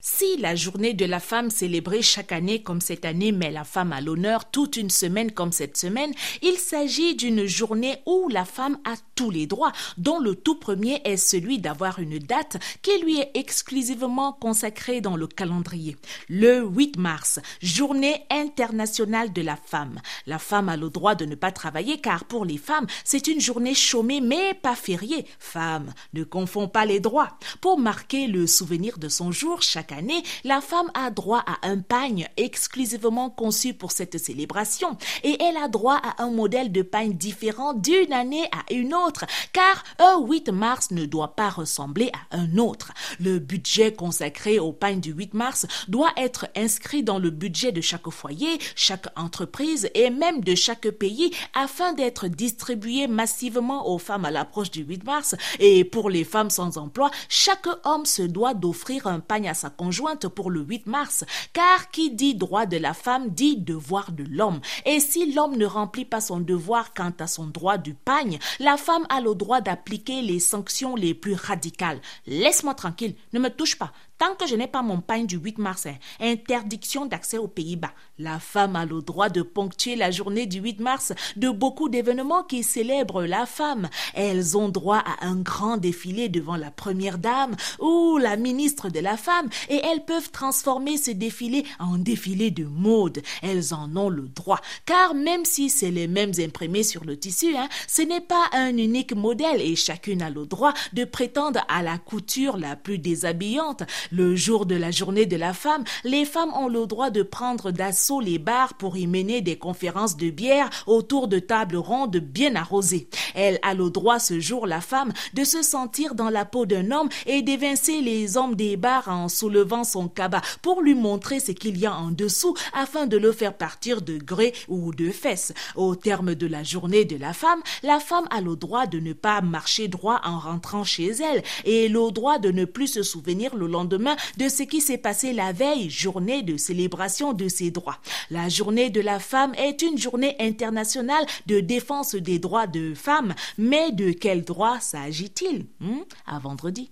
Si la journée de la femme célébrée chaque année comme cette année met la femme à l'honneur toute une semaine comme cette semaine, il s'agit d'une journée où la femme a tous les droits, dont le tout premier est celui d'avoir une date qui lui est exclusivement consacrée dans le calendrier. Le 8 mars, journée internationale de la femme. La femme a le droit de ne pas travailler car pour les femmes, c'est une journée chômée mais pas fériée. Femme, ne confond pas les droits. Pour marquer le souvenir de son jour, chaque année, la femme a droit à un pagne exclusivement conçu pour cette célébration et elle a droit à un modèle de pagne différent d'une année à une autre car un 8 mars ne doit pas ressembler à un autre. Le budget consacré au pagne du 8 mars doit être inscrit dans le budget de chaque foyer, chaque entreprise et même de chaque pays afin d'être distribué massivement aux femmes à l'approche du 8 mars et pour les femmes sans emploi, chaque homme se doit d'offrir un pagne à sa conjointe pour le 8 mars, car qui dit droit de la femme dit devoir de l'homme. Et si l'homme ne remplit pas son devoir quant à son droit du pagne, la femme a le droit d'appliquer les sanctions les plus radicales. Laisse-moi tranquille, ne me touche pas. Tant que je n'ai pas mon pagne du 8 mars, hein, interdiction d'accès aux Pays-Bas. La femme a le droit de ponctuer la journée du 8 mars de beaucoup d'événements qui célèbrent la femme. Elles ont droit à un grand défilé devant la première dame ou la ministre de la femme et elles peuvent transformer ce défilé en défilé de mode. Elles en ont le droit. Car même si c'est les mêmes imprimés sur le tissu, hein, ce n'est pas un unique modèle et chacune a le droit de prétendre à la couture la plus déshabillante. Le jour de la journée de la femme, les femmes ont le droit de prendre d'assaut les bars pour y mener des conférences de bière autour de tables rondes bien arrosées. Elle a le droit ce jour, la femme, de se sentir dans la peau d'un homme et d'évincer les hommes des bars en soulevant son cabas pour lui montrer ce qu'il y a en dessous afin de le faire partir de gré ou de fesses. Au terme de la journée de la femme, la femme a le droit de ne pas marcher droit en rentrant chez elle et le droit de ne plus se souvenir le lendemain de ce qui s'est passé la veille, journée de célébration de ses droits. La journée de la femme est une journée internationale de défense des droits de femmes, mais de quels droits s'agit-il hmm? À vendredi?